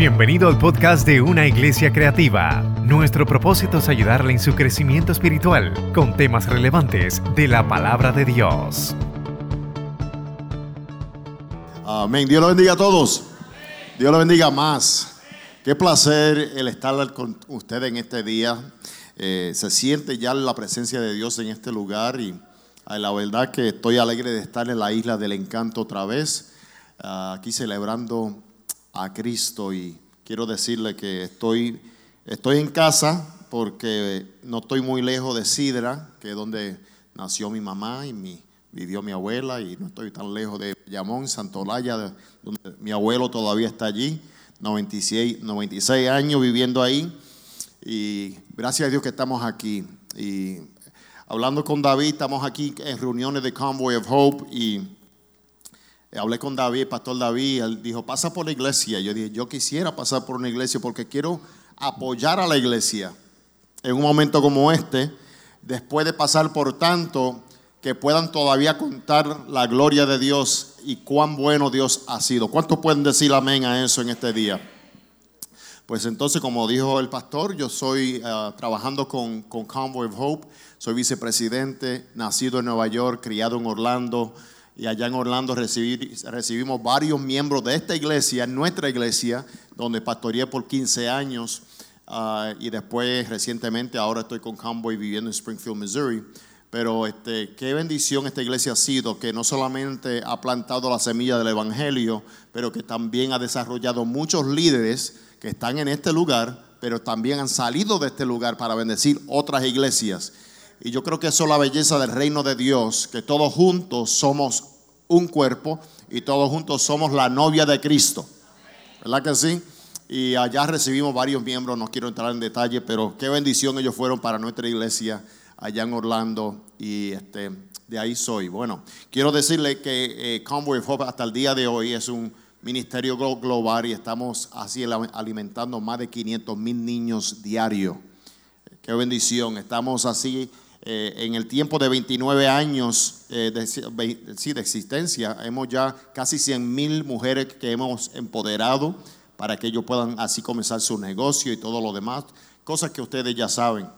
Bienvenido al podcast de Una Iglesia Creativa. Nuestro propósito es ayudarle en su crecimiento espiritual con temas relevantes de la palabra de Dios. Amén. Dios lo bendiga a todos. Dios lo bendiga más. Qué placer el estar con ustedes en este día. Eh, se siente ya la presencia de Dios en este lugar y eh, la verdad que estoy alegre de estar en la isla del encanto otra vez, ah, aquí celebrando a Cristo y quiero decirle que estoy, estoy en casa porque no estoy muy lejos de Sidra, que es donde nació mi mamá y mi, vivió mi abuela, y no estoy tan lejos de Yamón, Santolaya, donde mi abuelo todavía está allí, 96, 96 años viviendo ahí, y gracias a Dios que estamos aquí. Y hablando con David, estamos aquí en reuniones de Convoy of Hope y hablé con David, Pastor David, él dijo, pasa por la iglesia. Yo dije, yo quisiera pasar por una iglesia porque quiero apoyar a la iglesia en un momento como este, después de pasar por tanto, que puedan todavía contar la gloria de Dios y cuán bueno Dios ha sido. ¿Cuántos pueden decir amén a eso en este día? Pues entonces, como dijo el pastor, yo soy uh, trabajando con, con Convoy of Hope, soy vicepresidente, nacido en Nueva York, criado en Orlando, y allá en Orlando recibimos varios miembros de esta iglesia, nuestra iglesia, donde pastoreé por 15 años, uh, y después recientemente, ahora estoy con Convoy viviendo en Springfield, Missouri. Pero este, qué bendición esta iglesia ha sido, que no solamente ha plantado la semilla del Evangelio, pero que también ha desarrollado muchos líderes que están en este lugar, pero también han salido de este lugar para bendecir otras iglesias. Y yo creo que eso es la belleza del reino de Dios, que todos juntos somos un cuerpo y todos juntos somos la novia de Cristo. ¿Verdad que sí? Y allá recibimos varios miembros, no quiero entrar en detalle, pero qué bendición ellos fueron para nuestra iglesia allá en Orlando y este, de ahí soy. Bueno, quiero decirle que eh, Convoy Hope hasta el día de hoy es un ministerio global y estamos así alimentando más de 500 mil niños diarios. Qué bendición. Estamos así eh, en el tiempo de 29 años eh, de, sí, de existencia. Hemos ya casi 100 mil mujeres que hemos empoderado para que ellos puedan así comenzar su negocio y todo lo demás. Cosas que ustedes ya saben.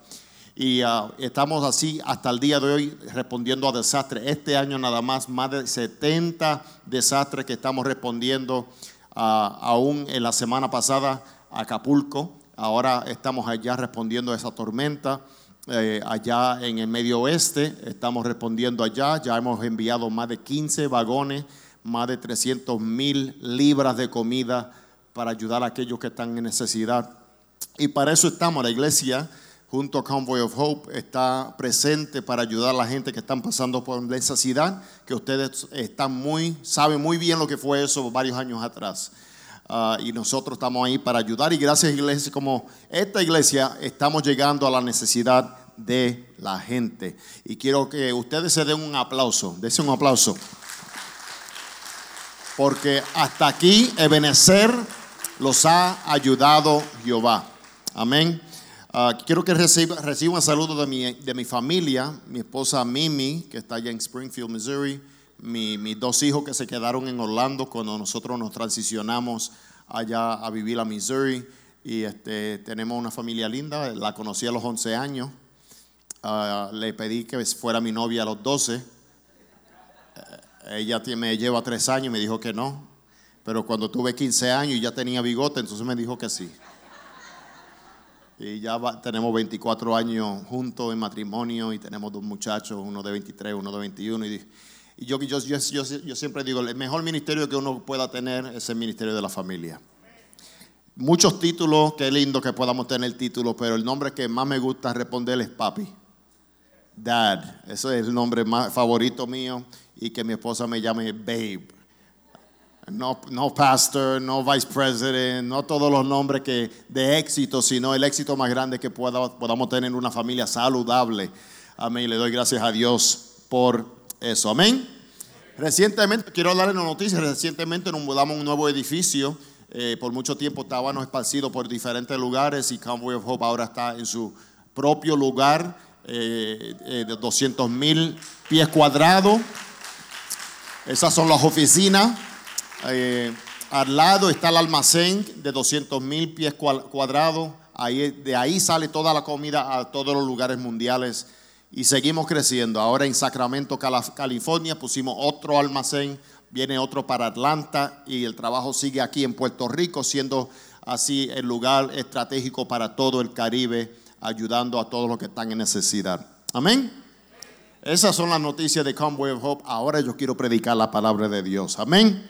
Y uh, estamos así hasta el día de hoy respondiendo a desastres. Este año nada más, más de 70 desastres que estamos respondiendo. Uh, aún en la semana pasada, Acapulco. Ahora estamos allá respondiendo a esa tormenta. Eh, allá en el medio oeste, estamos respondiendo allá. Ya hemos enviado más de 15 vagones, más de 300 mil libras de comida para ayudar a aquellos que están en necesidad. Y para eso estamos, la iglesia junto a Convoy of Hope, está presente para ayudar a la gente que están pasando por necesidad, que ustedes están muy, saben muy bien lo que fue eso varios años atrás. Uh, y nosotros estamos ahí para ayudar y gracias a iglesias como esta iglesia estamos llegando a la necesidad de la gente. Y quiero que ustedes se den un aplauso, un aplauso. Porque hasta aquí Ebenezer los ha ayudado Jehová. Amén. Uh, quiero que reciba, reciba un saludo de mi, de mi familia, mi esposa Mimi, que está allá en Springfield, Missouri, mi, mis dos hijos que se quedaron en Orlando cuando nosotros nos transicionamos allá a vivir a Missouri. Y este, tenemos una familia linda, la conocí a los 11 años, uh, le pedí que fuera mi novia a los 12. Uh, ella me lleva tres años y me dijo que no, pero cuando tuve 15 años y ya tenía bigote, entonces me dijo que sí. Y ya tenemos 24 años juntos en matrimonio y tenemos dos muchachos, uno de 23, uno de 21. Y, y yo, yo, yo, yo, siempre digo, el mejor ministerio que uno pueda tener es el ministerio de la familia. Muchos títulos, qué lindo que podamos tener títulos, pero el nombre que más me gusta responder es papi. Dad, ese es el nombre más favorito mío y que mi esposa me llame babe. No, no pastor, no vice president, no todos los nombres que de éxito, sino el éxito más grande que podamos tener en una familia saludable. Amén. Le doy gracias a Dios por eso. Amén. Recientemente, quiero darle una noticia, recientemente nos mudamos a un nuevo edificio. Eh, por mucho tiempo estábamos esparcidos por diferentes lugares y Convoy of Hope ahora está en su propio lugar eh, eh, de 200 mil pies cuadrados. Esas son las oficinas. Al lado está el almacén de 200 mil pies cuadrados. De ahí sale toda la comida a todos los lugares mundiales. Y seguimos creciendo. Ahora en Sacramento, California, pusimos otro almacén. Viene otro para Atlanta. Y el trabajo sigue aquí en Puerto Rico, siendo así el lugar estratégico para todo el Caribe, ayudando a todos los que están en necesidad. Amén. Esas son las noticias de Convoy of Hope. Ahora yo quiero predicar la palabra de Dios. Amén.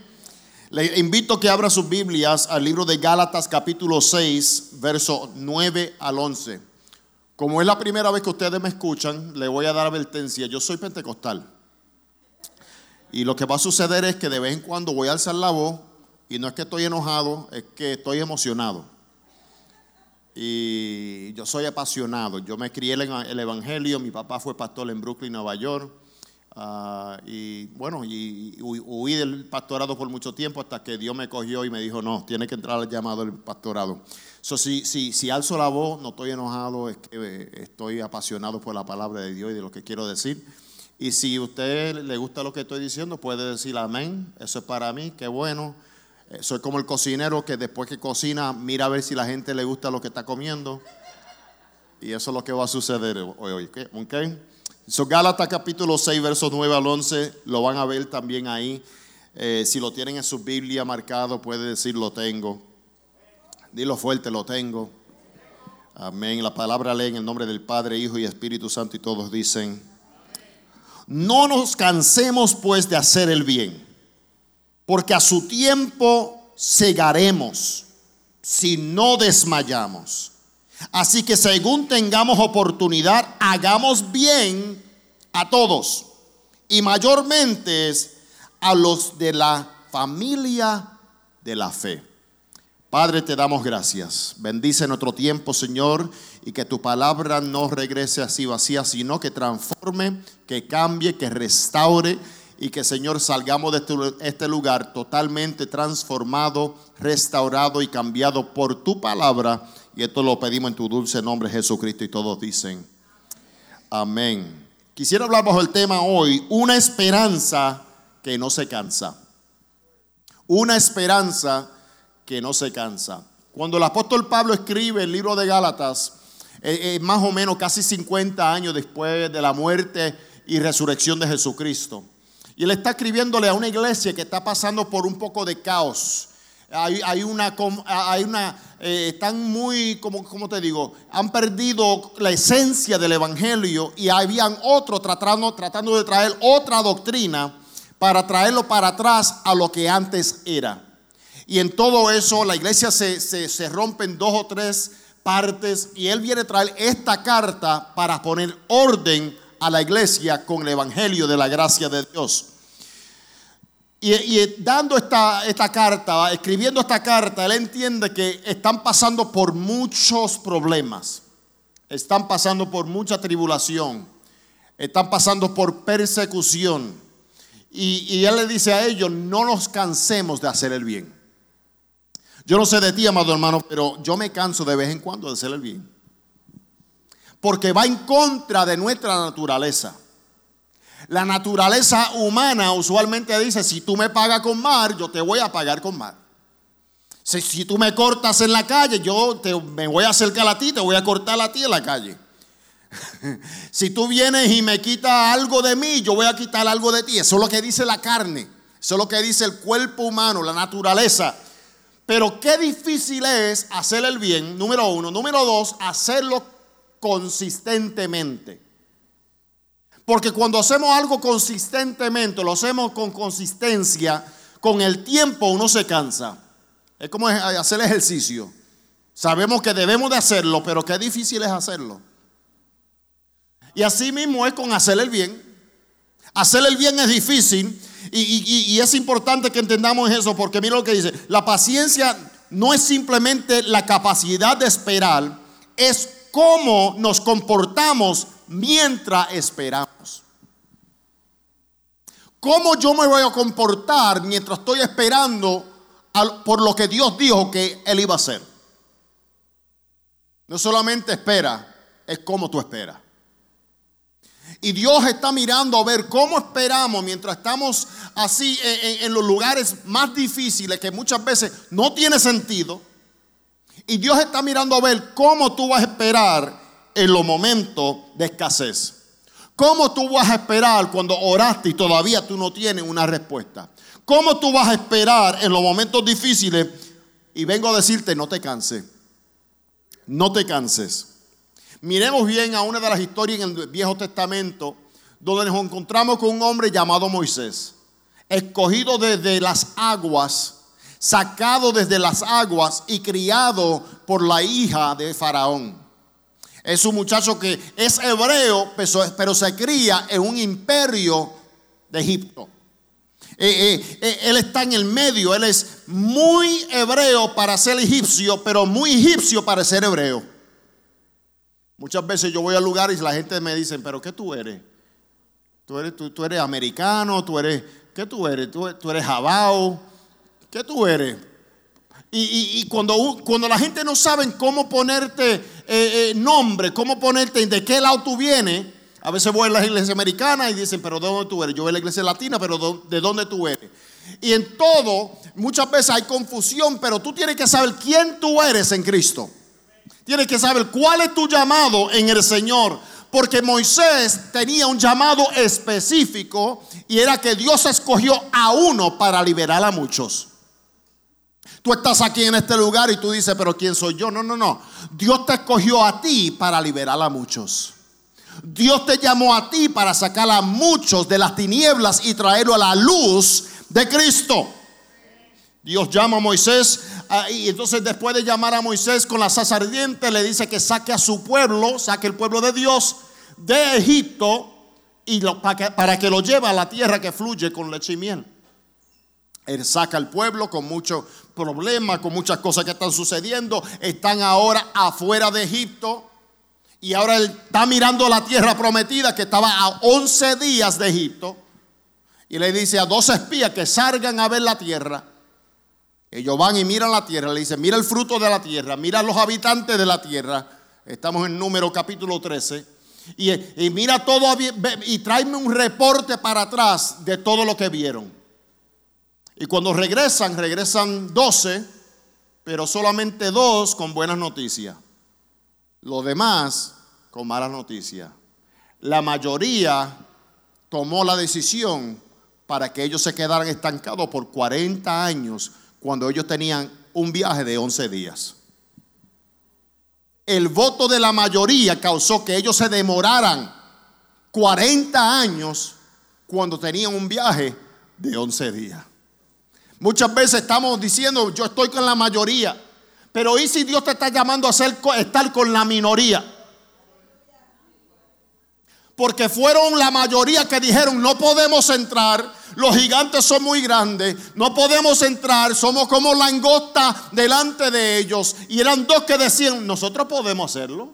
Le invito a que abra sus Biblias al libro de Gálatas capítulo 6, verso 9 al 11. Como es la primera vez que ustedes me escuchan, le voy a dar advertencia. Yo soy pentecostal. Y lo que va a suceder es que de vez en cuando voy a alzar la voz y no es que estoy enojado, es que estoy emocionado. Y yo soy apasionado. Yo me crié en el Evangelio. Mi papá fue pastor en Brooklyn, Nueva York. Ah, y bueno, y, huí del pastorado por mucho tiempo hasta que Dios me cogió y me dijo, no, tiene que entrar al llamado del pastorado. So, si, si, si alzo la voz, no estoy enojado, es que eh, estoy apasionado por la palabra de Dios y de lo que quiero decir. Y si a usted le gusta lo que estoy diciendo, puede decir amén, eso es para mí, qué bueno. Eh, soy como el cocinero que después que cocina mira a ver si la gente le gusta lo que está comiendo. Y eso es lo que va a suceder hoy. hoy ¿okay? So, Gálatas capítulo 6, versos 9 al 11, lo van a ver también ahí. Eh, si lo tienen en su Biblia marcado, puede decir lo tengo. Dilo fuerte, lo tengo. Amén. La palabra lee en el nombre del Padre, Hijo y Espíritu Santo y todos dicen, no nos cansemos pues de hacer el bien porque a su tiempo cegaremos si no desmayamos. Así que según tengamos oportunidad, hagamos bien a todos y mayormente a los de la familia de la fe. Padre, te damos gracias. Bendice nuestro tiempo, Señor, y que tu palabra no regrese así vacía, sino que transforme, que cambie, que restaure y que Señor salgamos de este, este lugar totalmente transformado, restaurado y cambiado por tu palabra. Y esto lo pedimos en tu dulce nombre Jesucristo y todos dicen, amén. Quisiera hablar bajo el tema hoy, una esperanza que no se cansa. Una esperanza que no se cansa. Cuando el apóstol Pablo escribe el libro de Gálatas, eh, eh, más o menos casi 50 años después de la muerte y resurrección de Jesucristo. Y él está escribiéndole a una iglesia que está pasando por un poco de caos. Hay, una, hay una eh, están muy, como, como te digo, han perdido la esencia del evangelio y habían otro tratando, tratando de traer otra doctrina para traerlo para atrás a lo que antes era. Y en todo eso la iglesia se, se, se rompe en dos o tres partes y él viene a traer esta carta para poner orden a la iglesia con el Evangelio de la gracia de Dios. Y, dando esta, esta carta, escribiendo esta carta, él entiende que están pasando por muchos problemas, están pasando por mucha tribulación, están pasando por persecución. Y, y él le dice a ellos, no nos cansemos de hacer el bien. Yo no sé de ti, amado hermano, pero yo me canso de vez en cuando de hacer el bien porque va en contra de nuestra naturaleza. La naturaleza humana usualmente dice, si tú me pagas con mar, yo te voy a pagar con mar. Si, tú me cortas en la calle, yo te, me voy a acercar a ti, te voy a cortar a ti en la calle. si tú vienes y me quitas algo de mí, yo voy a quitar algo de ti. Eso es lo que dice la carne. Eso es lo que dice el cuerpo humano, la naturaleza. Pero qué difícil es hacer el bien, número uno. Número dos, hacerlo consistentemente. Porque cuando hacemos algo consistentemente, lo hacemos con consistencia, con el tiempo uno se cansa. Es como hacer ejercicio. Sabemos que debemos de hacerlo, pero qué difícil es hacerlo. Y así mismo es con hacer el bien. Hacer el bien es difícil y, es importante que entendamos eso porque mira lo que dice, la paciencia no es simplemente la capacidad de esperar, es cómo nos comportamos mientras esperamos. ¿Cómo yo me voy a comportar mientras estoy esperando por lo que Dios dijo que Él iba a hacer? No solamente espera, es cómo tú esperas. Y Dios está mirando a ver cómo esperamos mientras estamos así en, los lugares más difíciles que muchas veces no tiene sentido. Y Dios está mirando a ver cómo tú vas a esperar en los momentos de escasez. ¿Cómo tú vas a esperar cuando oraste y todavía tú no tienes una respuesta? ¿Cómo tú vas a esperar en los momentos difíciles? Y vengo a decirte, no te canses. No te canses. Miremos bien a una de las historias en el Viejo Testamento donde nos encontramos con un hombre llamado Moisés, escogido desde las aguas, sacado desde las aguas y criado por la hija de Faraón. Es un muchacho que es hebreo, pero se cría en un imperio de Egipto. Eh, eh, eh, él está en el medio, él es muy hebreo para ser egipcio, pero muy egipcio para ser hebreo. Muchas veces yo voy a lugares y la gente me dice, pero ¿qué tú eres? Tú eres, tú, eres americano, tú eres, ¿qué tú eres? Tú, eres jabao, ¿qué tú eres? Y, cuando, cuando, la gente no sabe cómo ponerte nombre, cómo ponerte, de qué lado tú vienes, a veces voy a la iglesia americana y dicen, pero ¿de dónde tú eres? Yo voy a la iglesia latina, pero ¿de dónde tú eres? Y en todo, muchas veces hay confusión, pero tú tienes que saber quién tú eres en Cristo. Tienes que saber cuál es tu llamado en el Señor. Porque Moisés tenía un llamado específico y era que Dios escogió a uno para liberar a muchos. Tú estás aquí en este lugar y tú dices, pero ¿quién soy yo? No, no, no. Dios te escogió a ti para liberar a muchos. Dios te llamó a ti para sacar a muchos de las tinieblas y traerlo a la luz de Cristo. Dios llama a Moisés y entonces después de llamar a Moisés con la salsa ardiente le dice que saque a su pueblo, saque el pueblo de Dios de Egipto y para, que, para que lo lleve a la tierra que fluye con leche y miel. Él saca al pueblo con muchos problemas, con muchas cosas que están sucediendo. Están ahora afuera de Egipto. Y ahora él está mirando la tierra prometida que estaba a 11 días de Egipto. Y le dice a dos espías que salgan a ver la tierra. Ellos van y miran la tierra. Le dice, mira el fruto de la tierra. Mira los habitantes de la tierra. Estamos en número capítulo 13. Y, y mira todo y tráeme un reporte para atrás de todo lo que vieron. Y cuando regresan, regresan 12, pero solamente dos con buenas noticias. Los demás con mala noticia. La mayoría tomó la decisión para que ellos se quedaran estancados por 40 años cuando ellos tenían un viaje de 11 días. El voto de la mayoría causó que ellos se demoraran 40 años cuando tenían un viaje de 11 días. Muchas veces estamos diciendo, yo estoy con la mayoría, pero ¿y si Dios te está llamando a ser, estar con la minoría? Porque fueron la mayoría que dijeron, no podemos entrar, los gigantes son muy grandes, no podemos entrar, somos como langosta delante de ellos. Y eran dos que decían, nosotros podemos hacerlo,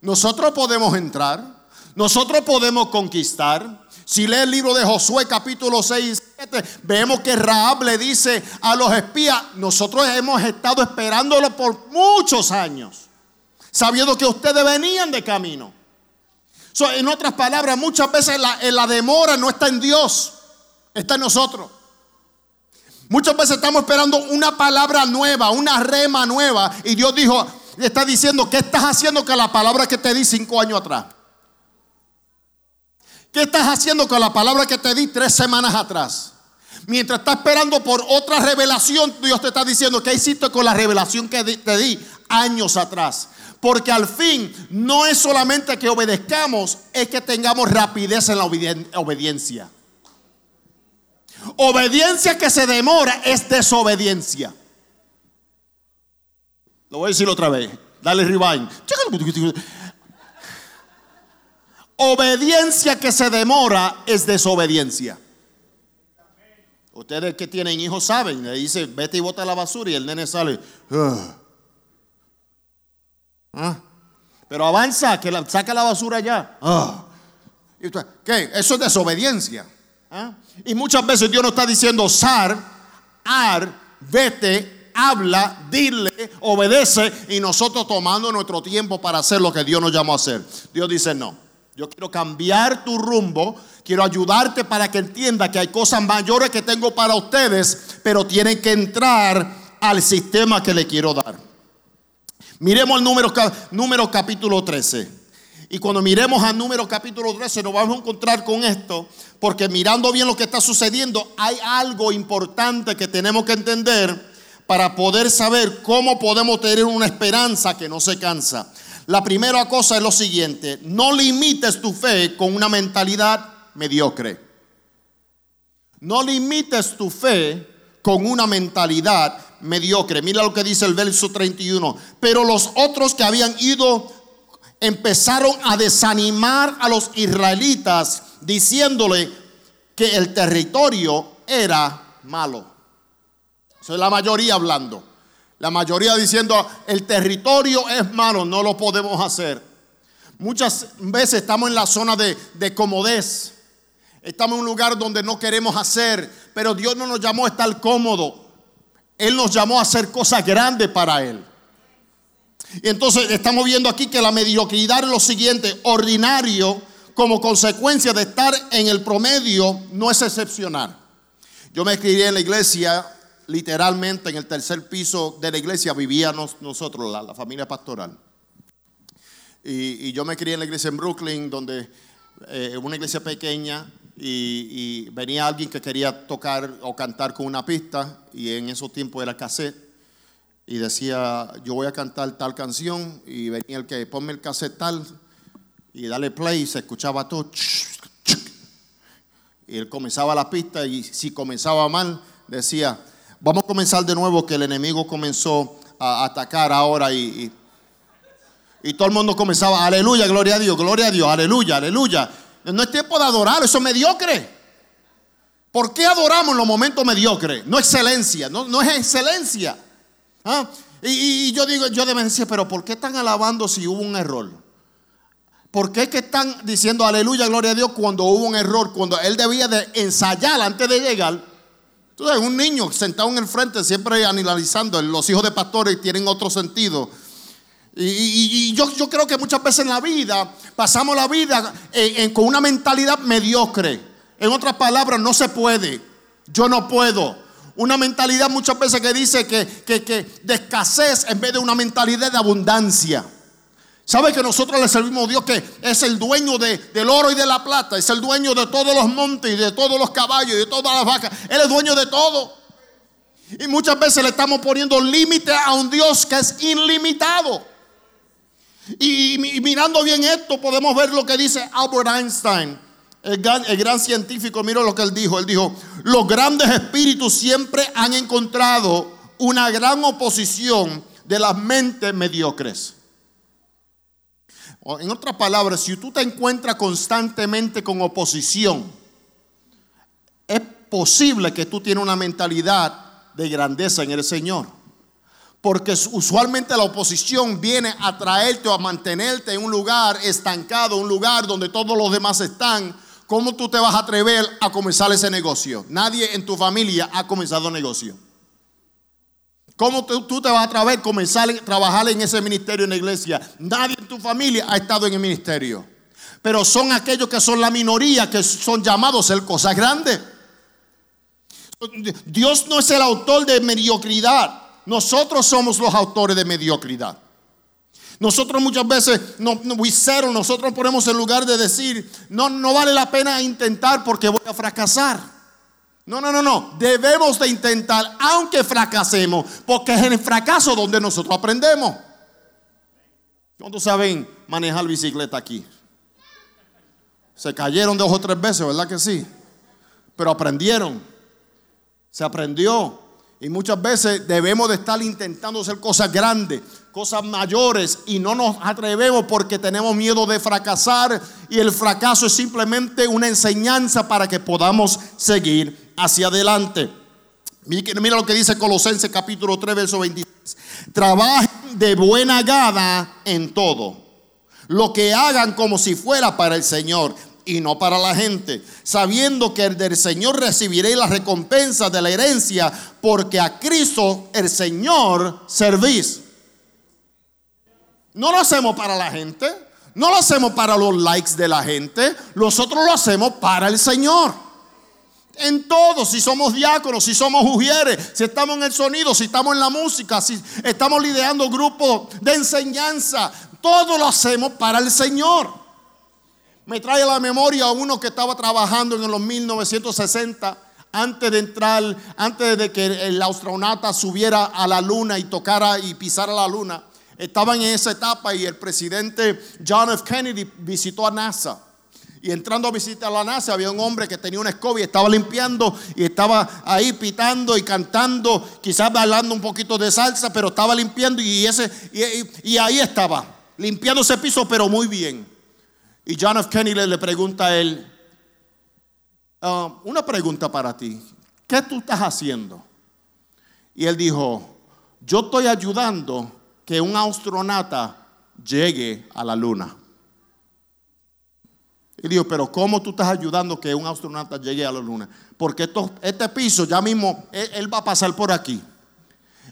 nosotros podemos entrar, nosotros podemos conquistar. Si lee el libro de Josué capítulo 6 y 7, vemos que Raab le dice a los espías, nosotros hemos estado esperándolo por muchos años, sabiendo que ustedes venían de camino. en otras palabras, muchas veces la, la demora no está en Dios, está en nosotros. Muchas veces estamos esperando una palabra nueva, una rema nueva, y Dios dijo, está diciendo, ¿qué estás haciendo con la palabra que te di cinco años atrás? ¿Qué estás haciendo con la palabra que te di tres semanas atrás? Mientras estás esperando por otra revelación, Dios te está diciendo, ¿qué hiciste con la revelación que te di años atrás? Porque al fin no es solamente que obedezcamos, es que tengamos rapidez en la obediencia. Obediencia que se demora es desobediencia. Lo voy a decir otra vez. Dale rewind. Obediencia que se demora es desobediencia. Ustedes que tienen hijos saben, le dice, vete y bota la basura y el nene sale. Ah. Ah. Pero avanza, que saca la basura ya. Ah. ¿Qué? Eso es desobediencia. Y muchas veces Dios nos está diciendo, sar, ar, vete, habla, dile, obedece, y nosotros tomando nuestro tiempo para hacer lo que Dios nos llamó a hacer. Dios dice, no. Yo quiero cambiar tu rumbo. Quiero ayudarte para que entienda que hay cosas mayores que tengo para ustedes, pero tienen que entrar al sistema que le quiero dar. Miremos el número capítulo 13. Y cuando miremos al número capítulo 13 nos vamos a encontrar con esto, porque mirando bien lo que está sucediendo, hay algo importante que tenemos que entender para poder saber cómo podemos tener una esperanza que no se cansa. La primera cosa es lo siguiente, no limites tu fe con una mentalidad mediocre. No limites tu fe con una mentalidad mediocre. Mira lo que dice el verso 31. Pero los otros que habían ido empezaron a desanimar a los israelitas diciéndole que el territorio era malo. Eso es la mayoría hablando. La mayoría diciendo, el territorio es malo, no lo podemos hacer. Muchas veces estamos en la zona de, de comodez. Estamos en un lugar donde no queremos hacer, pero Dios no nos llamó a estar cómodo. Él nos llamó a hacer cosas grandes para Él. Y entonces estamos viendo aquí que la mediocridad es lo siguiente, ordinario como consecuencia de estar en el promedio no es excepcional. Yo me escribí en la iglesia literalmente en el tercer piso de la iglesia vivíamos nosotros, la, familia pastoral. Y, yo me crié en la iglesia en Brooklyn, donde eh, una iglesia pequeña, y, venía alguien que quería tocar o cantar con una pista, y en esos tiempos era cassette, y decía, yo voy a cantar tal canción, y venía el que ponme el cassette tal, y dale play, y se escuchaba todo, y él comenzaba la pista, y si comenzaba mal, decía, Vamos a comenzar de nuevo que el enemigo comenzó a atacar ahora y, y, todo el mundo comenzaba, aleluya, gloria a Dios, gloria a Dios, aleluya, aleluya. No es tiempo de adorar, eso es mediocre. ¿Por qué adoramos en los momentos mediocres? No excelencia, no, no es excelencia. ¿Ah? Y, yo digo, yo deben decir, pero ¿por qué están alabando si hubo un error? ¿Por qué es que están diciendo aleluya, gloria a Dios cuando hubo un error? Cuando él debía de ensayar antes de llegar entonces, un niño sentado en el frente, siempre analizando, los hijos de pastores tienen otro sentido. Y, yo, yo, creo que muchas veces en la vida pasamos la vida con una mentalidad mediocre. En otras palabras, no se puede. Yo no puedo. Una mentalidad muchas veces que dice que, que, que de escasez en vez de una mentalidad de abundancia. ¿Sabe que nosotros le servimos a Dios que es el dueño del oro y de la plata? Es el dueño de todos los montes y de todos los caballos y de todas las vacas. Él es dueño de todo. Y muchas veces le estamos poniendo límite a un Dios que es ilimitado. Y, mirando bien esto podemos ver lo que dice Albert Einstein, el gran, científico. Mira lo que él dijo. Él dijo, los grandes espíritus siempre han encontrado una gran oposición de las mentes mediocres. En otras palabras, si tú te encuentras constantemente con oposición, es posible que tú tienes una mentalidad de grandeza en el Señor. Porque usualmente la oposición viene a traerte o a mantenerte en un lugar estancado, un lugar donde todos los demás están. ¿Cómo tú te vas a atrever a comenzar ese negocio? Nadie en tu familia ha comenzado negocio. ¿Cómo tú, te vas a traer, comenzar a trabajar en ese ministerio en la iglesia? Nadie en tu familia ha estado en el ministerio. Pero son aquellos que son la minoría, que son llamados a ser cosas grandes. Dios no es el autor de mediocridad. Nosotros somos los autores de mediocridad. Nosotros muchas veces, no, nosotros ponemos en lugar de decir, no, no vale la pena intentar porque voy a fracasar. No, no, no, no. Debemos de intentar, aunque fracasemos, porque es en el fracaso donde nosotros aprendemos. ¿Cuántos saben manejar bicicleta aquí? Se cayeron dos o tres veces, ¿verdad que sí? Pero aprendieron. Se aprendió. Y muchas veces debemos de estar intentando hacer cosas grandes, cosas mayores, y no nos atrevemos porque tenemos miedo de fracasar. Y el fracaso es simplemente una enseñanza para que podamos seguir hacia adelante. Mira lo que dice Colosenses capítulo 3, verso 23. Trabajen de buena gana en todo. Lo que hagan como si fuera para el Señor y no para la gente, sabiendo que del Señor recibiréis la recompensa de la herencia, porque a Cristo el Señor servís. No lo hacemos para la gente, No lo hacemos para los likes de la gente, nosotros lo hacemos para el Señor. En todo, si somos diáconos, si somos ujieres, si estamos en el sonido, si estamos en la música, si estamos liderando grupos de enseñanza, todo lo hacemos para el Señor. Me trae a la memoria a uno que estaba trabajando en los 1960, antes de entrar, antes de que el astronauta subiera a la luna y tocara y pisara la luna. Estaban en esa etapa y el presidente John F. Kennedy visitó a NASA. Y entrando a visitar a la NASA había un hombre que tenía una escoba y estaba limpiando y estaba ahí pitando y cantando, quizás bailando un poquito de salsa, pero estaba limpiando y, ese, y, ahí estaba, limpiando ese piso, pero muy bien. Y John F. Kennedy le, pregunta a él, ah, una pregunta para ti, ¿qué tú estás haciendo? Y él dijo, yo estoy ayudando que un astronauta llegue a la luna. Y dijo, pero ¿cómo tú estás ayudando que un astronauta llegue a la luna? Porque este piso ya mismo, él, va a pasar por aquí.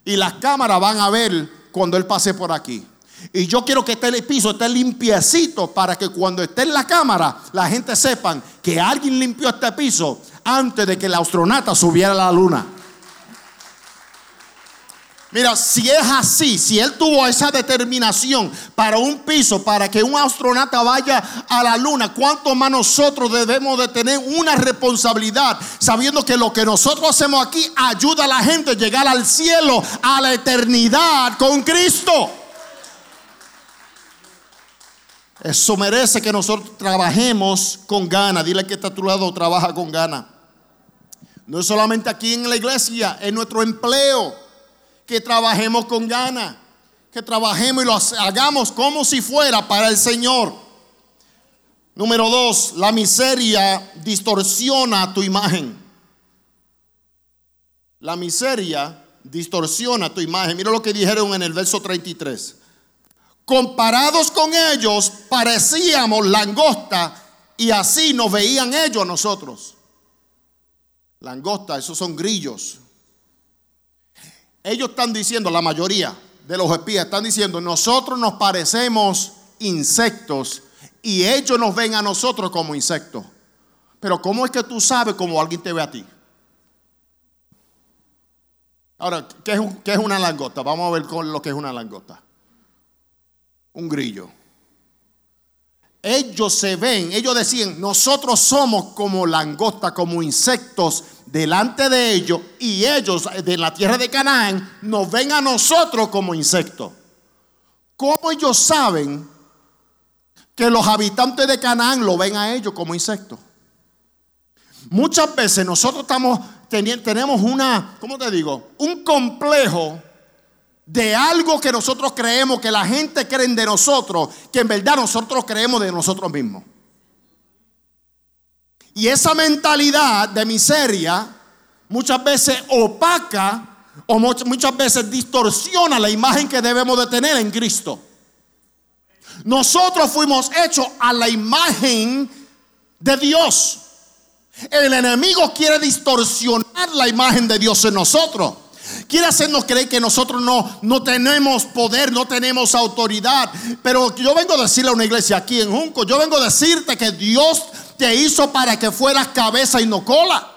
Y las cámaras van a ver cuando él pase por aquí. Y yo quiero que este piso esté limpiecito para que cuando esté en la cámara, la gente sepan que alguien limpió este piso antes de que el astronauta subiera a la luna. Mira, si es así, si él tuvo esa determinación para un piso, para que un astronauta vaya a la luna, ¿cuánto más nosotros debemos de tener una responsabilidad sabiendo que lo que nosotros hacemos aquí ayuda a la gente a llegar al cielo, a la eternidad con Cristo? Eso merece que nosotros trabajemos con ganas. Dile que está a tu lado, trabaja con ganas. No es solamente aquí en la iglesia, en nuestro empleo que trabajemos con ganas, que trabajemos y lo hagamos como si fuera para el Señor. Número dos, la miseria distorsiona tu imagen. La miseria distorsiona tu imagen. Mira lo que dijeron en el verso 33. Comparados con ellos, parecíamos langosta y así nos veían ellos a nosotros. Langosta, esos son grillos. Ellos están diciendo, la mayoría de los espías están diciendo, nosotros nos parecemos insectos y ellos nos ven a nosotros como insectos. Pero ¿cómo es que tú sabes cómo alguien te ve a ti? Ahora, ¿qué es, ¿qué es, una langota? Vamos a ver con lo que es una langota. Un grillo. Ellos se ven, ellos decían, nosotros somos como langosta, como insectos delante de ellos y ellos de la tierra de Canaán nos ven a nosotros como insectos. ¿Cómo ellos saben que los habitantes de Canaán lo ven a ellos como insectos? Muchas veces nosotros estamos tenemos una, ¿cómo te digo? Un complejo de algo que nosotros creemos, que la gente cree de nosotros, que en verdad nosotros creemos de nosotros mismos. Y esa mentalidad de miseria muchas veces opaca o muchas veces distorsiona la imagen que debemos de tener en Cristo. Nosotros fuimos hechos a la imagen de Dios. El enemigo quiere distorsionar la imagen de Dios en nosotros. Quiere hacernos creer que nosotros no, no tenemos poder, no tenemos autoridad. Pero yo vengo a decirle a una iglesia aquí en Junco, yo vengo a decirte que Dios te hizo para que fueras cabeza y no cola.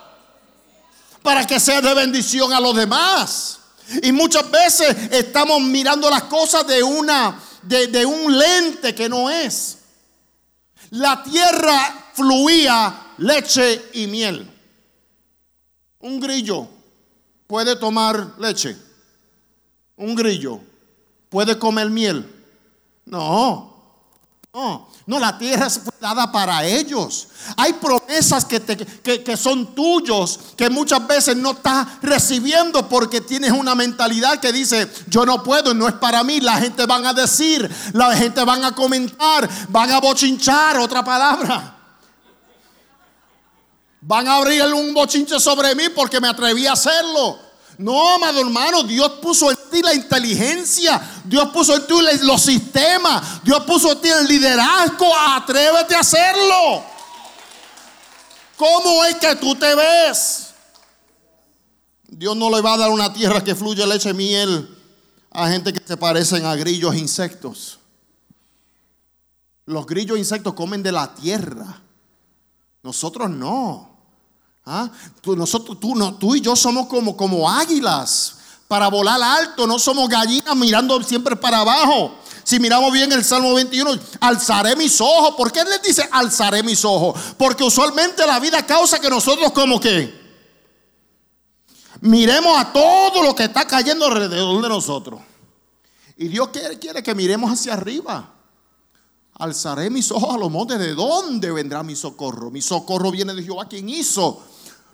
Para que seas de bendición a los demás. Y muchas veces estamos mirando las cosas de una de, de un lente que no es. La tierra fluía leche y miel. Un grillo puede tomar leche. Un grillo puede comer miel. No. No, no, la tierra fue dada para ellos. Hay promesas que, que, son tuyos que muchas veces no estás recibiendo porque tienes una mentalidad que dice, yo no puedo, no es para mí. La gente van a decir, la gente van a comentar, van a bochinchar, otra palabra. Van a abrir un bochinche sobre mí porque me atreví a hacerlo. No, amado hermano, Dios puso en ti la inteligencia, Dios puso en ti los sistemas, Dios puso en ti el liderazgo, atrévete a hacerlo. ¿Cómo es que tú te ves? Dios no le va a dar una tierra que fluye leche y miel a gente que se parecen a grillos e insectos. Los grillos e insectos comen de la tierra. Nosotros no. ¿Ah? Tú, nosotros, tú, no, tú y yo somos como, como águilas para volar alto, no somos gallinas mirando siempre para abajo. Si miramos bien el Salmo 21, alzaré mis ojos. ¿Por qué les dice alzaré mis ojos? Porque usualmente la vida causa que nosotros como que miremos a todo lo que está cayendo alrededor de nosotros. Y Dios quiere, quiere que miremos hacia arriba. Alzaré mis ojos a los montes. ¿De dónde vendrá mi socorro? Mi socorro viene de Jehová, quien hizo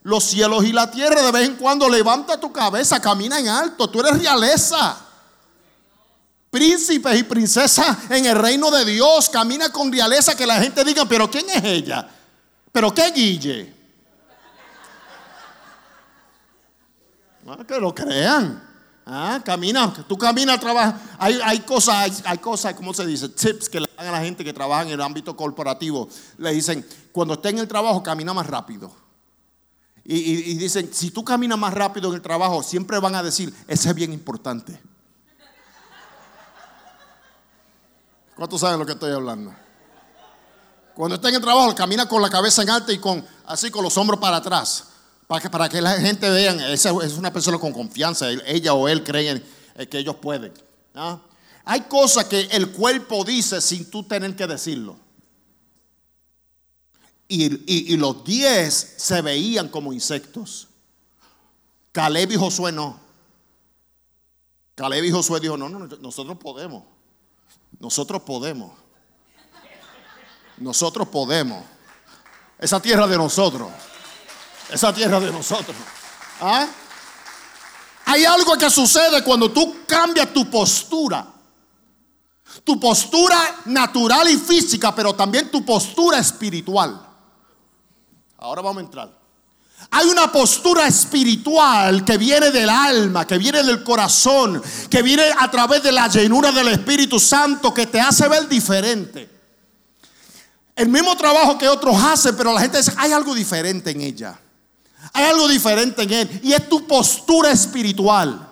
los cielos y la tierra. De vez en cuando levanta tu cabeza, camina en alto. Tú eres realeza príncipes y princesas en el reino de Dios. Camina con realeza que la gente diga, pero ¿quién es ella? ¿Pero qué Guille? Ah, que lo crean. Ah, camina, tú caminas, trabajas. Hay, cosas, hay, hay, cosas, ¿cómo se dice? Tips que le dan a la gente que trabaja en el ámbito corporativo. Le dicen, cuando esté en el trabajo, camina más rápido. Y, dicen, si tú caminas más rápido en el trabajo, siempre van a decir, ese es bien importante. ¿Cuántos saben lo que estoy hablando? Cuando está en el trabajo, camina con la cabeza en alta y con así con los hombros para atrás. Para que, para que la gente vea, esa es una persona con confianza. Ella o él creen que ellos pueden. ¿ah? Hay cosas que el cuerpo dice sin tú tener que decirlo. Y, los diez se veían como insectos. Caleb y Josué no. Caleb y Josué dijo, no, no, nosotros podemos. Nosotros podemos. Nosotros podemos. Esa tierra de nosotros. Esa tierra de nosotros. ¿Ah? Hay algo que sucede cuando tú cambias tu postura. Tu postura natural y física, pero también tu postura espiritual. Ahora vamos a entrar. Hay una postura espiritual que viene del alma, que viene del corazón, que viene a través de la llenura del Espíritu Santo, que te hace ver diferente. El mismo trabajo que otros hacen, pero la gente dice, hay algo diferente en ella. Hay algo diferente en él. Y es tu postura espiritual.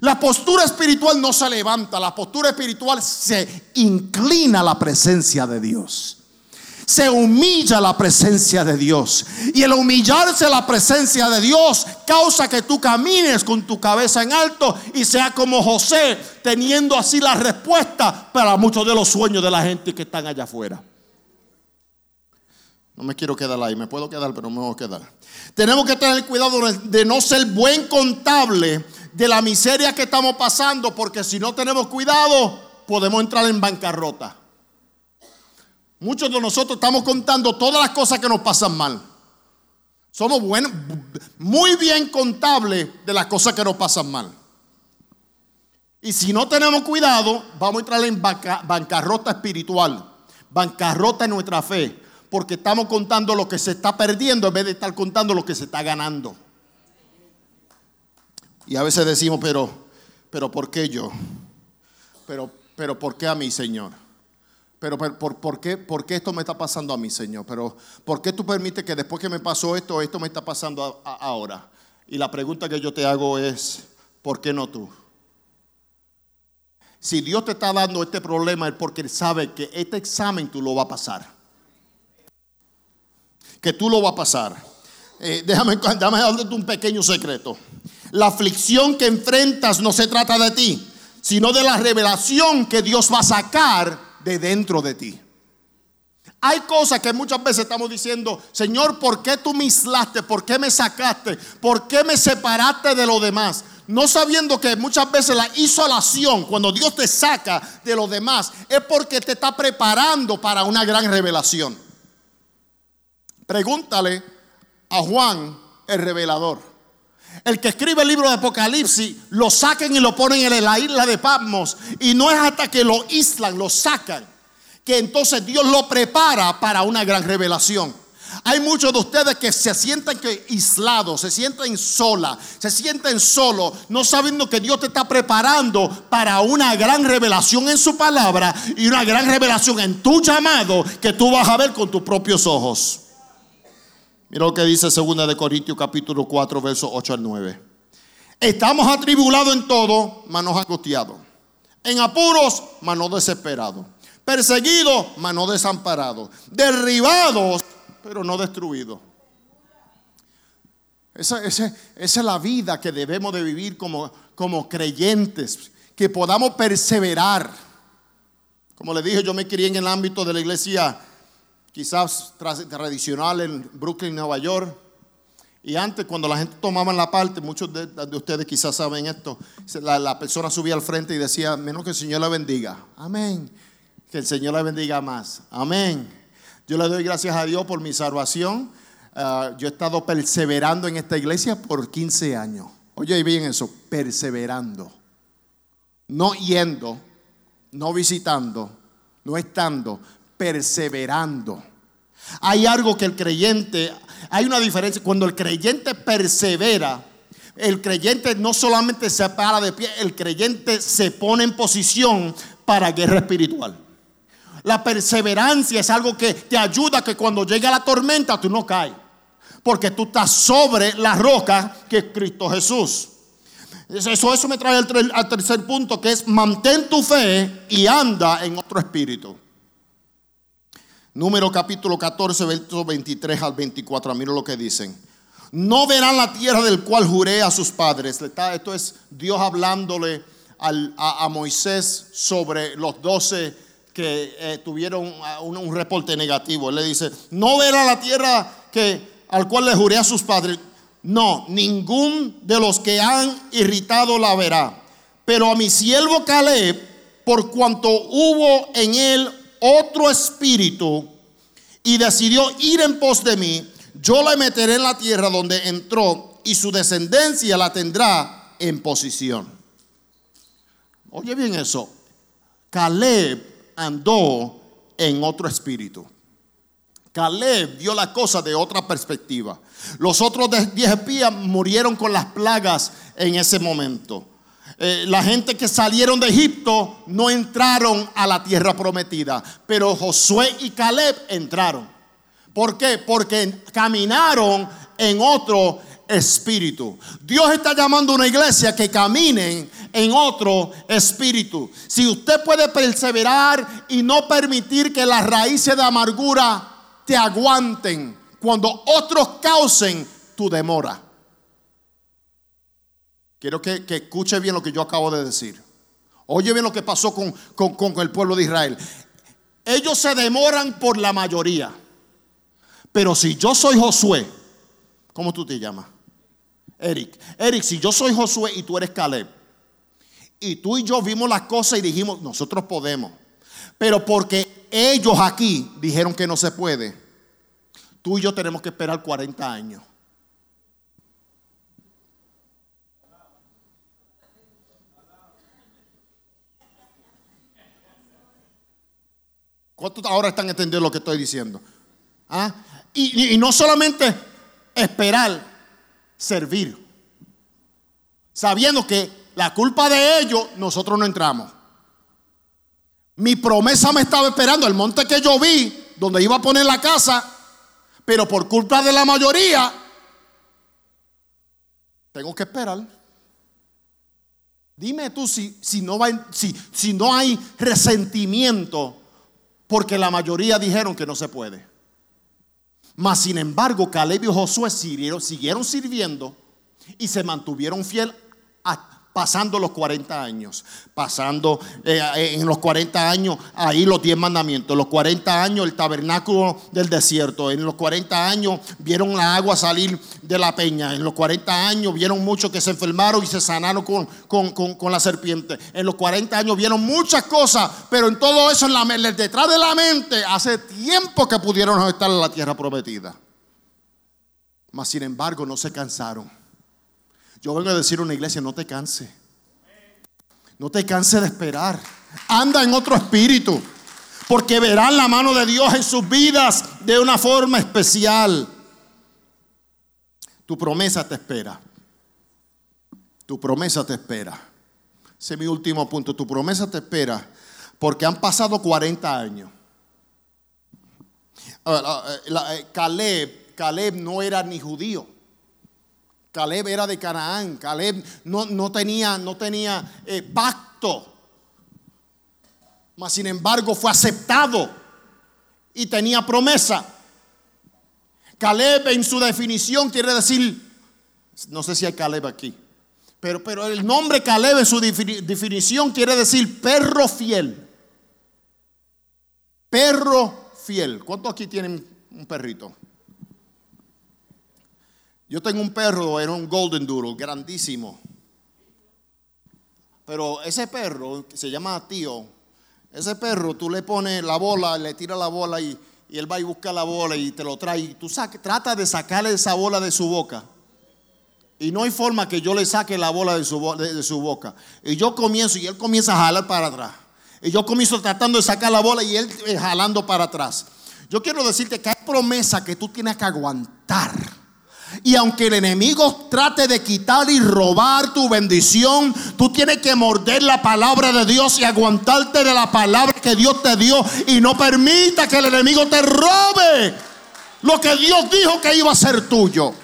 La postura espiritual no se levanta, la postura espiritual se inclina a la presencia de Dios se humilla la presencia de Dios. Y el humillarse a la presencia de Dios causa que tú camines con tu cabeza en alto y sea como José, teniendo así la respuesta para muchos de los sueños de la gente que están allá afuera. No me quiero quedar ahí, me puedo quedar, pero no me voy a quedar. Tenemos que tener cuidado de no ser buen contable de la miseria que estamos pasando, porque si no tenemos cuidado, podemos entrar en bancarrota. Muchos de nosotros estamos contando todas las cosas que nos pasan mal. Somos buenos, muy bien contables de las cosas que nos pasan mal. Y si no tenemos cuidado, vamos a entrar en bancarrota espiritual, bancarrota en nuestra fe, porque estamos contando lo que se está perdiendo en vez de estar contando lo que se está ganando. Y a veces decimos, pero, pero ¿por qué yo? Pero, pero ¿por qué a mí, Señor? Pero, ¿por, qué, ¿por, qué, esto me está pasando a mí, Señor? Pero ¿por qué tú permites que después que me pasó esto, esto me está pasando ahora? Y la pregunta que yo te hago es, ¿por qué no tú? Si Dios te está dando este problema es porque sabe que este examen tú lo vas a pasar. Que tú lo vas a pasar. Eh, déjame, déjame darte un pequeño secreto. La aflicción que enfrentas no se trata de ti, sino de la revelación que Dios va a sacar de dentro de ti. Hay cosas que muchas veces estamos diciendo, Señor, ¿por qué tú me aislaste? ¿Por qué me sacaste? ¿Por qué me separaste de los demás? No sabiendo que muchas veces la isolación, cuando Dios te saca de los demás, es porque te está preparando para una gran revelación. Pregúntale a Juan el revelador. El que escribe el libro de Apocalipsis lo saquen y lo ponen en la isla de Patmos. Y no es hasta que lo islan, lo sacan, que entonces Dios lo prepara para una gran revelación. Hay muchos de ustedes que se sienten que aislados, se sienten sola, se sienten solo, no sabiendo que Dios te está preparando para una gran revelación en su palabra y una gran revelación en tu llamado que tú vas a ver con tus propios ojos. Mira lo que dice 2 de Corintios capítulo 4, versos 8 al 9. Estamos atribulados en todo, mas no angustiados. En apuros, mas no desesperados. perseguidos, mas no desamparados, derribados, pero no destruidos. Esa, es la vida que debemos de vivir como, como creyentes, que podamos perseverar. Como le dije, yo me crié en el ámbito de la iglesia quizás tradicional en Brooklyn, Nueva York. Y antes, cuando la gente tomaba la parte, muchos de, ustedes quizás saben esto, la, persona subía al frente y decía, menos que el Señor la bendiga. Amén. Que el Señor la bendiga más. Amén. Yo le doy gracias a Dios por mi salvación. Ah, yo he estado perseverando en esta iglesia por 15 años. Oye bien eso, perseverando. No yendo, no visitando, no estando, perseverando. Hay algo que el creyente, hay una diferencia. Cuando el creyente persevera, el creyente no solamente se para de pie, el creyente se pone en posición para guerra espiritual. La perseverancia es algo que te ayuda que cuando llegue la tormenta tú no caes. Porque tú estás sobre la roca que es Cristo Jesús. Eso, eso me trae al, tercer punto que es mantén tu fe y anda en otro espíritu. Número capítulo 14, versos 23 al 24. Mira lo que dicen. No verán la tierra del cual juré a sus padres. Esto es Dios hablándole a, Moisés sobre los doce que eh, tuvieron un, reporte negativo. Él le dice, no verá la tierra que, al cual le juré a sus padres. No, ningún de los que han irritado la verá. Pero a mi siervo Caleb, por cuanto hubo en él otro espíritu y decidió ir en pos de mí, yo le meteré en la tierra donde entró y su descendencia la tendrá en posición. Oye bien eso. Caleb andó en otro espíritu. Caleb vio la cosa de otra perspectiva. Los otros diez espías murieron con las plagas en ese momento. Eh, la gente que salieron de Egipto no entraron a la tierra prometida, pero Josué y Caleb entraron. ¿Por qué? Porque caminaron en otro espíritu. Dios está llamando a una iglesia que caminen en otro espíritu. Si usted puede perseverar y no permitir que las raíces de amargura te aguanten cuando otros causen tu demora. Quiero que, escuche bien lo que yo acabo de decir. Oye bien lo que pasó con, con el pueblo de Israel. Ellos se demoran por la mayoría. Pero si yo soy Josué, ¿cómo tú te llamas? Eric. Eric, si yo soy Josué y tú eres Caleb, y tú y yo vimos las cosas y dijimos, nosotros podemos. Pero porque ellos aquí dijeron que no se puede, tú y yo tenemos que esperar 40 años. ¿Cuántos ahora están entendiendo lo que estoy diciendo? ¿Ah? Y, no solamente esperar, servir. Sabiendo que la culpa de ellos, nosotros no entramos. Mi promesa me estaba esperando, el monte que yo vi, donde iba a poner la casa, pero por culpa de la mayoría, tengo que esperar. Dime tú si, si, no, va, si, si no hay resentimiento porque la mayoría dijeron que no se puede. Mas sin embargo, Caleb y Josué siguieron, siguieron sirviendo y se mantuvieron fiel a, pasando los 40 años, pasando eh, en los 40 años ahí los 10 mandamientos, en los 40 años el tabernáculo del desierto, en los 40 años vieron la agua salir de la peña, en los 40 años vieron muchos que se enfermaron y se sanaron con, con, la serpiente, en los 40 años vieron muchas cosas, pero en todo eso en la, detrás de la mente hace tiempo que pudieron estar en la tierra prometida. Mas sin embargo no se cansaron yo vengo a decir a una iglesia, no te canse. No te canse de esperar. Anda en otro espíritu. Porque verán la mano de Dios en sus vidas de una forma especial. Tu promesa te espera. Tu promesa te espera. Ese es mi último punto. Tu promesa te espera porque han pasado 40 años. Eh, Caleb, Caleb no era ni judío. Caleb era de Canaán. Caleb no, no tenía, no tenía eh, pacto. mas sin embargo fue aceptado y tenía promesa. Caleb en su definición quiere decir, no sé si hay Caleb aquí, pero, pero el nombre Caleb en su definición quiere decir perro fiel. Perro fiel. ¿Cuántos aquí tienen un perrito? Yo tengo un perro, era un Golden Doodle, grandísimo. Pero ese perro, que se llama tío, ese perro tú le pones la bola, le tiras la bola y, él va y busca la bola y te lo trae. Y tú trata de sacarle esa bola de su boca. Y no hay forma que yo le saque la bola de su, de su boca. Y yo comienzo y él comienza a jalar para atrás. Y yo comienzo tratando de sacar la bola y él eh, jalando para atrás. Yo quiero decirte que hay promesa que tú tienes que aguantar y aunque el enemigo trate de quitar y robar tu bendición, tú tienes que morder la palabra de Dios y aguantarte de la palabra que Dios te dio y no permita que el enemigo te robe lo que Dios dijo que iba a ser tuyo.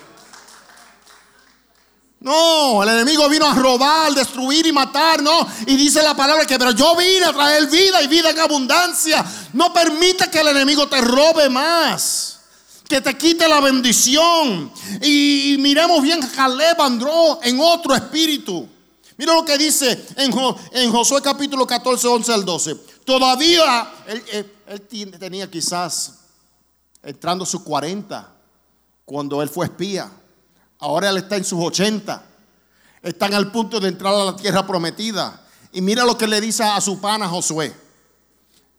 No, el enemigo vino a robar, destruir y matar, no. Y dice la palabra que, pero yo vine a traer vida y vida en abundancia. No permita que el enemigo te robe más que te quite la bendición. Y miremos bien, Caleb andó en otro espíritu. Mira lo que dice en, en Josué capítulo 14, 11 al 12. Todavía él, tenía quizás entrando sus 40 cuando él fue espía. Ahora él está en sus 80. Están al punto de entrar a la tierra prometida. Y mira lo que le dice a su pana Josué.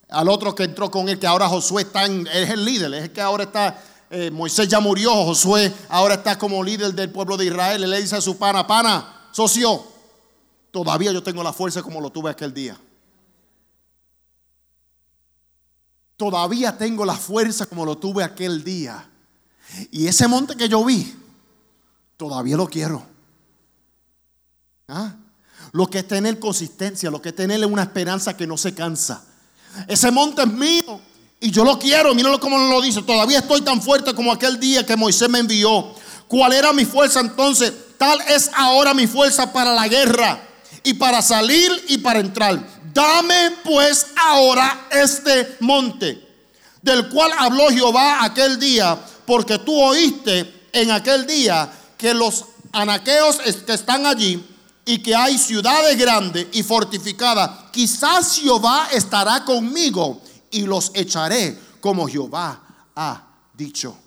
Al otro que entró con él, que ahora Josué está en, es el líder, es el que ahora está eh, Moisés ya murió, Josué ahora está como líder del pueblo de Israel. le dice a su pana, pana, socio, todavía yo tengo la fuerza como lo tuve aquel día. Todavía tengo la fuerza como lo tuve aquel día. Y ese monte que yo vi, todavía lo quiero. ¿Ah? Lo que es tener consistencia, lo que es tener una esperanza que no se cansa. Ese monte es mío. Y yo lo quiero, míralo como lo dice. Todavía estoy tan fuerte como aquel día que Moisés me envió. ¿Cuál era mi fuerza entonces? Tal es ahora mi fuerza para la guerra y para salir y para entrar. Dame pues ahora este monte, del cual habló Jehová aquel día, porque tú oíste en aquel día que los anaqueos que están allí y que hay ciudades grandes y fortificadas, quizás Jehová estará conmigo y los echaré como Jehová ha dicho.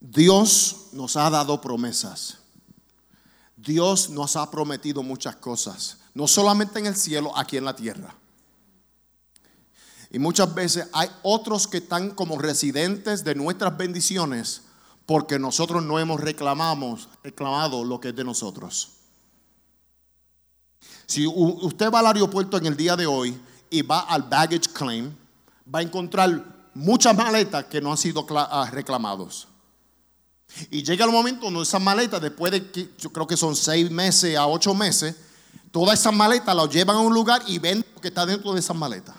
Dios nos ha dado promesas. Dios nos ha prometido muchas cosas, no solamente en el cielo, aquí en la tierra. Y muchas veces hay otros que están como residentes de nuestras bendiciones porque nosotros no hemos reclamamos, reclamado lo que es de nosotros. Si usted va al aeropuerto en el día de hoy y va al baggage claim, va a encontrar muchas maletas que no han sido ah, reclamados. Y llega el momento donde esas maletas, después de yo creo que son seis meses a ocho meses, todas esas maletas las llevan a un lugar y ven lo que está dentro de esas maletas.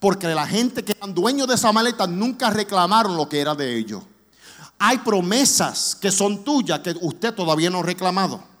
Porque la gente que eran dueños de esas maletas nunca reclamaron lo que era de ellos. Hay promesas que son tuyas que usted todavía no ha reclamado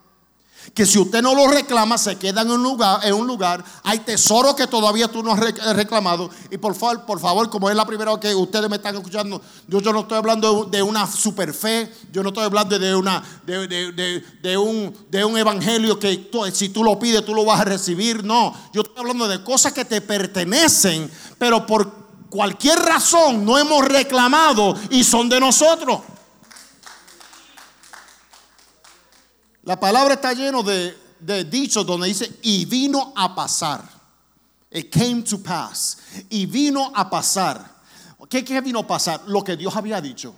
que si usted no lo reclama, se quedan en un lugar, en un lugar. Hay tesoros que todavía tú no has reclamado. Y por favor, por favor, como es la primera vez que ustedes me están escuchando, yo, yo no estoy hablando de una super fe, yo no estoy hablando de, una, de, un, de un evangelio que si tú lo pides, tú lo vas a recibir. No, yo estoy hablando de cosas que te pertenecen, pero por cualquier razón no hemos reclamado y son de nosotros. La palabra está lleno de, dichos donde dice, y vino a pasar. It came to pass. Y vino a pasar. ¿Qué, qué vino a pasar? Lo que Dios había dicho.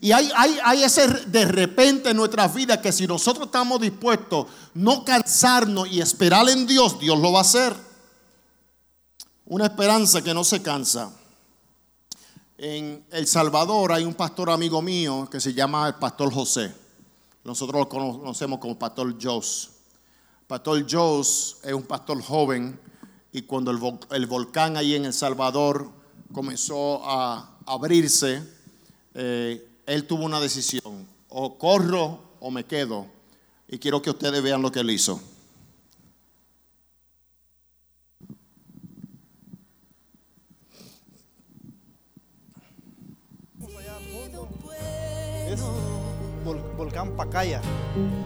Y hay, hay, hay, ese de repente en nuestras vidas que si nosotros estamos dispuestos no cansarnos y esperar en Dios, Dios lo va a hacer. Una esperanza que no se cansa. En El Salvador hay un pastor amigo mío que se llama el pastor José. Nosotros lo conocemos como Pastor Jos. Pastor Jos es un pastor joven y cuando el, volcán ahí en El Salvador comenzó a abrirse, eh, él tuvo una decisión, o corro o me quedo. Y quiero que ustedes vean lo que él hizo.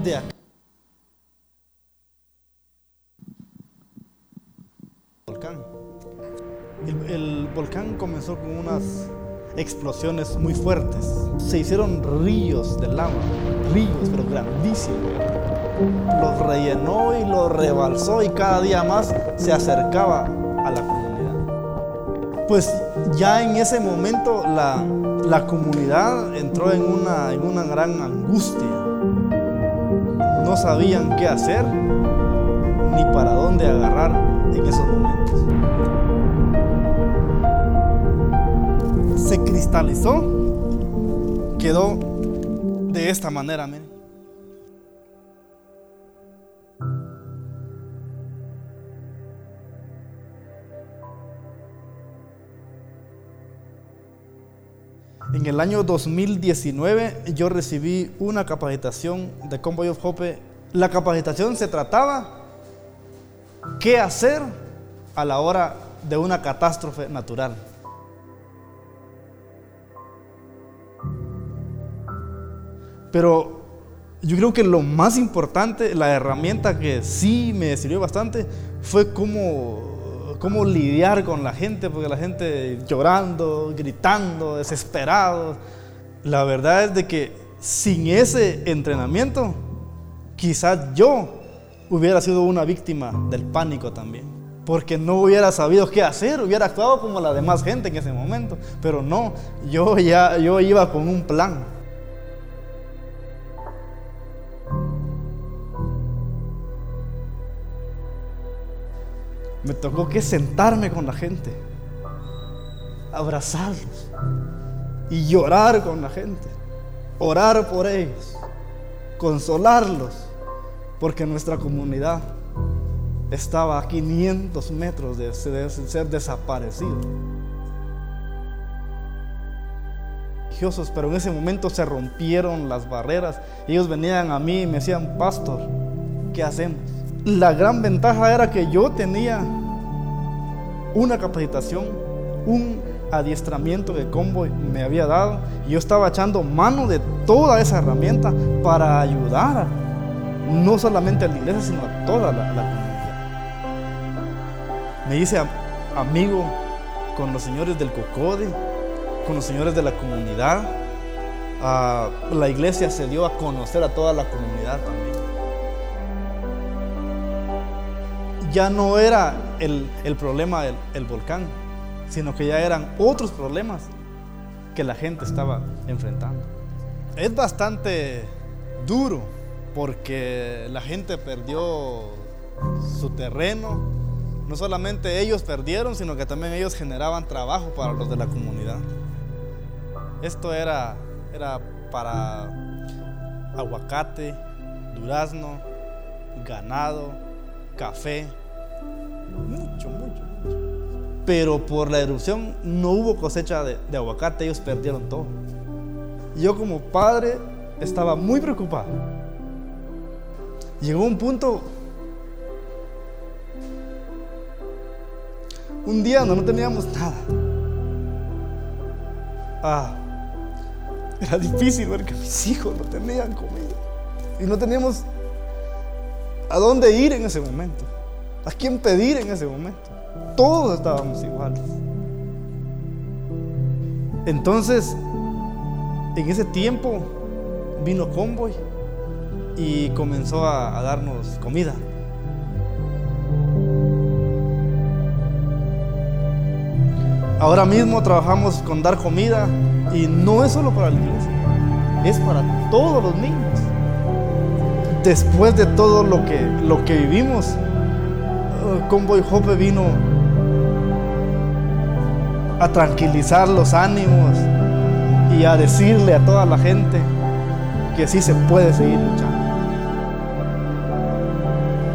De. Volcán. El, el volcán comenzó con unas explosiones muy fuertes. Se hicieron ríos de lava, ríos, pero grandísimos. Los rellenó y los rebalsó y cada día más se acercaba a la comunidad. Pues ya en ese momento la, la comunidad entró en una, en una gran angustia. No sabían qué hacer ni para dónde agarrar en esos momentos. Se cristalizó, quedó de esta manera, miren. En el año 2019 yo recibí una capacitación de Convoy of Hope. La capacitación se trataba qué hacer a la hora de una catástrofe natural. Pero yo creo que lo más importante, la herramienta que sí me sirvió bastante, fue cómo, cómo lidiar con la gente, porque la gente llorando, gritando, desesperado. La verdad es de que sin ese entrenamiento, quizás yo hubiera sido una víctima del pánico también. Porque no hubiera sabido qué hacer, hubiera actuado como la demás gente en ese momento. Pero no, yo ya yo iba con un plan. Me tocó que sentarme con la gente, abrazarlos y llorar con la gente, orar por ellos, consolarlos, porque nuestra comunidad estaba a 500 metros de ser desaparecido. Pero en ese momento se rompieron las barreras. Ellos venían a mí y me decían, pastor, ¿qué hacemos? La gran ventaja era que yo tenía una capacitación, un adiestramiento que Convoy me había dado. Y yo estaba echando mano de toda esa herramienta para ayudar, no solamente a la iglesia, sino a toda la, comunidad. Me hice amigo con los señores del Cocode, con los señores de la comunidad. Ah, la iglesia se dio a conocer a toda la comunidad también. Ya no era el, el problema del el volcán, sino que ya eran otros problemas que la gente estaba enfrentando. Es bastante duro porque la gente perdió su terreno. No solamente ellos perdieron, sino que también ellos generaban trabajo para los de la comunidad. Esto era, era para aguacate, durazno, ganado, café, mucho, mucho, mucho. Pero por la erupción no hubo cosecha de, de aguacate, ellos perdieron todo. Yo como padre estaba muy preocupado. Llegó un punto, un día no teníamos nada. Ah, era difícil ver que mis hijos no tenían comida. Y no teníamos a dónde ir en ese momento. ¿A quién pedir en ese momento? Todos estábamos iguales. Entonces, en ese tiempo vino Convoy y comenzó a, darnos comida. Ahora mismo trabajamos con dar comida y no es solo para la iglesia, es para todos los niños. Después de todo lo que, lo que vivimos, Convoy Hope vino a tranquilizar los ánimos y a decirle a toda la gente que sí se puede seguir luchando.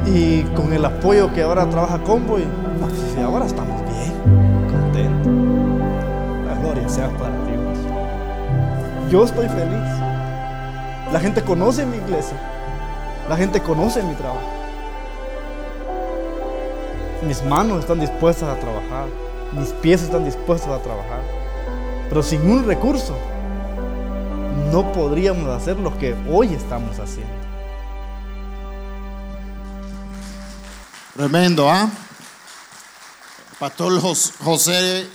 Y con el apoyo que ahora trabaja Convoy, pues, ahora estamos bien, contentos. La gloria sea para Dios. Yo estoy feliz. La gente conoce mi iglesia. La gente conoce mi trabajo. Mis manos están dispuestas a trabajar. Mis pies están dispuestos a trabajar. Pero sin un recurso no podríamos hacer lo que hoy estamos haciendo. Tremendo, ¿ah? Pastor José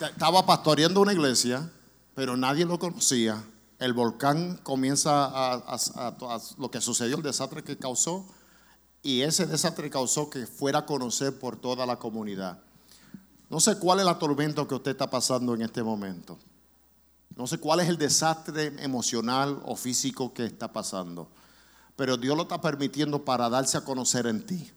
estaba pastoreando una iglesia, pero nadie lo conocía. El volcán comienza a, a, lo que sucedió, el desastre que causó, y ese desastre causó que fuera a conocer por toda la comunidad. No sé cuál es la tormenta que usted está pasando en este momento. No sé cuál es el desastre emocional o físico que está pasando. Pero Dios lo está permitiendo para darse a conocer en ti.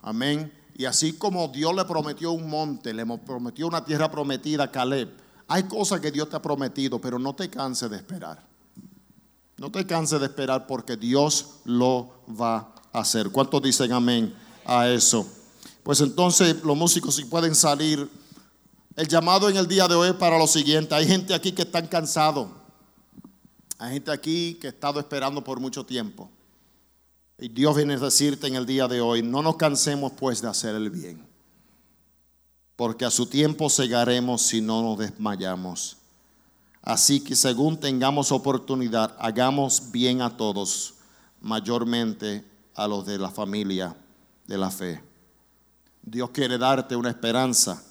Amén. Y así como Dios le prometió un monte, le prometió una tierra prometida a Caleb, hay cosas que Dios te ha prometido, pero no te canses de esperar. No te canses de esperar porque Dios lo va a hacer. ¿Cuántos dicen amén a eso? Pues entonces los músicos si pueden salir. El llamado en el día de hoy es para lo siguiente. Hay gente aquí que están cansados. Hay gente aquí que ha estado esperando por mucho tiempo. Y Dios viene a decirte en el día de hoy, no nos cansemos pues de hacer el bien, porque a su tiempo cegaremos si no nos desmayamos. Así que según tengamos oportunidad, hagamos bien a todos, mayormente a los de la familia de la fe. Dios quiere darte una esperanza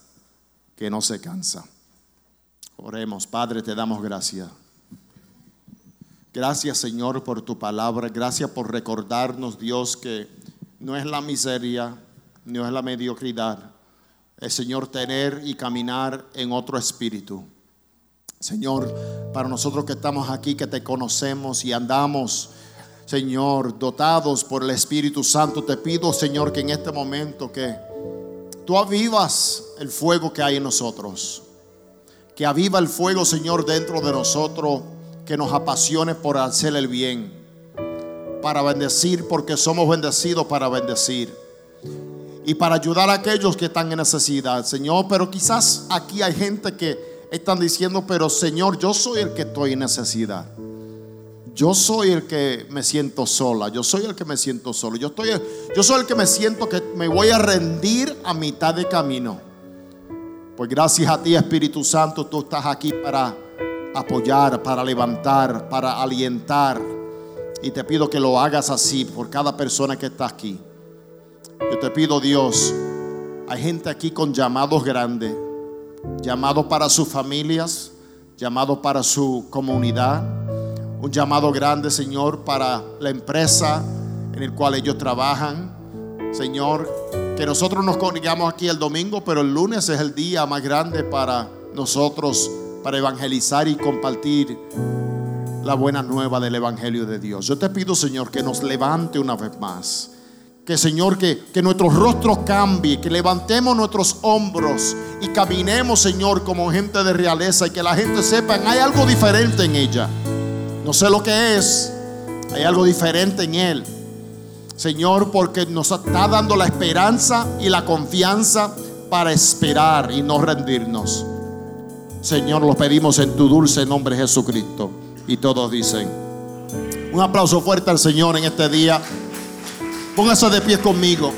que no se cansa. Oremos, Padre, te damos gracias. Gracias Señor por tu palabra. Gracias por recordarnos, Dios, que no es la miseria, no es la mediocridad. Es Señor tener y caminar en otro espíritu. Señor, para nosotros que estamos aquí, que te conocemos y andamos, Señor, dotados por el Espíritu Santo, te pido, Señor, que en este momento que tú avivas el fuego que hay en nosotros. Que aviva el fuego, Señor, dentro de nosotros que nos apasione por hacer el bien, para bendecir, porque somos bendecidos para bendecir y para ayudar a aquellos que están en necesidad, Señor. Pero quizás aquí hay gente que están diciendo, pero Señor, yo soy el que estoy en necesidad. Yo soy el que me siento sola, yo soy el que me siento solo, yo, estoy, yo soy el que me siento que me voy a rendir a mitad de camino. Pues gracias a ti Espíritu Santo, tú estás aquí para apoyar, para levantar, para alientar. Y te pido que lo hagas así por cada persona que está aquí. Yo te pido, Dios, hay gente aquí con llamados grandes, llamados para sus familias, llamados para su comunidad, un llamado grande, Señor, para la empresa en el cual ellos trabajan. Señor, que nosotros nos conigamos aquí el domingo, pero el lunes es el día más grande para nosotros para evangelizar y compartir la buena nueva del Evangelio de Dios. Yo te pido, Señor, que nos levante una vez más. Que, Señor, que, que nuestros rostros cambie, que levantemos nuestros hombros y caminemos, Señor, como gente de realeza y que la gente sepa, hay algo diferente en ella. No sé lo que es, hay algo diferente en Él. Señor, porque nos está dando la esperanza y la confianza para esperar y no rendirnos. Señor, lo pedimos en tu dulce nombre Jesucristo. Y todos dicen, un aplauso fuerte al Señor en este día. Póngase de pie conmigo.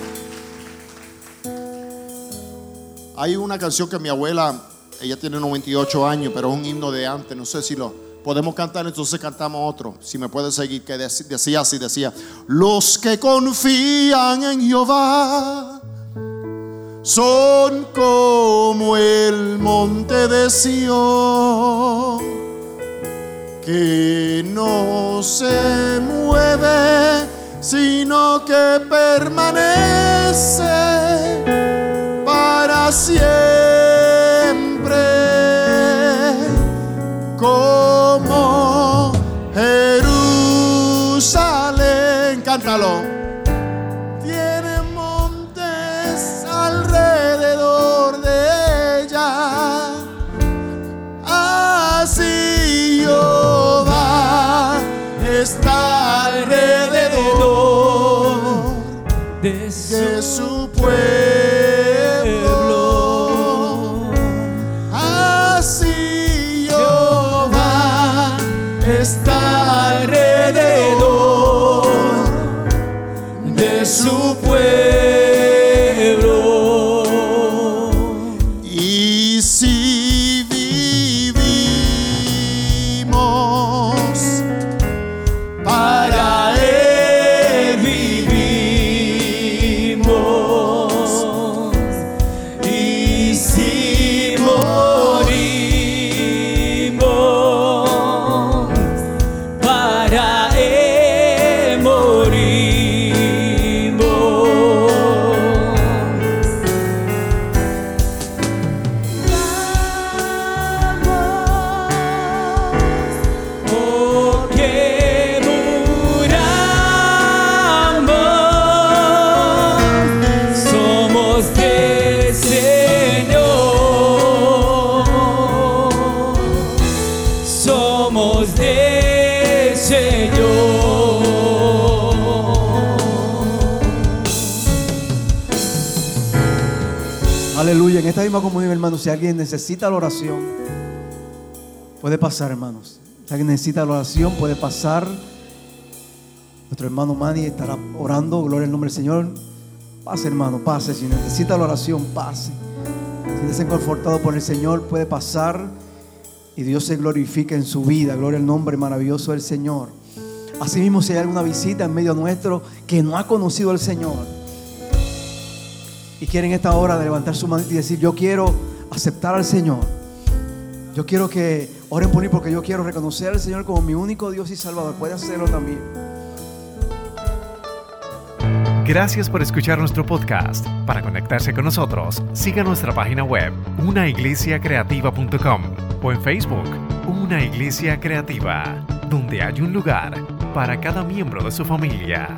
Hay una canción que mi abuela, ella tiene 98 años, pero es un himno de antes. No sé si lo podemos cantar, entonces cantamos otro. Si me puede seguir, que decía así, decía, los que confían en Jehová son como el monte de Sion que no se mueve, sino que permanece para siempre. Como Jerusalén, cántalo. Si alguien necesita la oración, puede pasar, hermanos. Si alguien necesita la oración, puede pasar. Nuestro hermano Manny estará orando. Gloria al nombre del Señor. Pase, hermano, pase. Si necesita la oración, pase. Si está confortado por el Señor, puede pasar. Y Dios se glorifica en su vida. Gloria al nombre maravilloso del Señor. Asimismo, si hay alguna visita en medio nuestro que no ha conocido al Señor y quieren esta hora levantar su mano y decir, yo quiero aceptar al Señor. Yo quiero que oren por mí porque yo quiero reconocer al Señor como mi único Dios y Salvador. Puede hacerlo también. Gracias por escuchar nuestro podcast. Para conectarse con nosotros, siga nuestra página web, unaiglesiacreativa.com o en Facebook, Una Iglesia Creativa, donde hay un lugar para cada miembro de su familia.